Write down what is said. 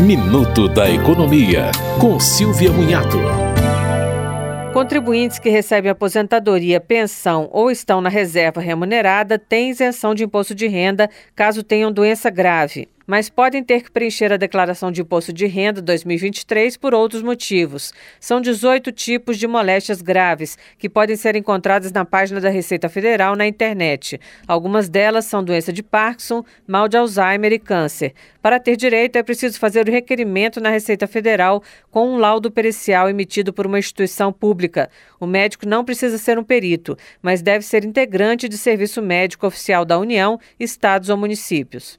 Minuto da Economia, com Silvia Munhato. Contribuintes que recebem aposentadoria, pensão ou estão na reserva remunerada têm isenção de imposto de renda caso tenham doença grave mas podem ter que preencher a declaração de imposto de renda 2023 por outros motivos. São 18 tipos de moléstias graves que podem ser encontradas na página da Receita Federal na internet. Algumas delas são doença de Parkinson, mal de Alzheimer e câncer. Para ter direito, é preciso fazer o requerimento na Receita Federal com um laudo pericial emitido por uma instituição pública. O médico não precisa ser um perito, mas deve ser integrante de serviço médico oficial da União, estados ou municípios.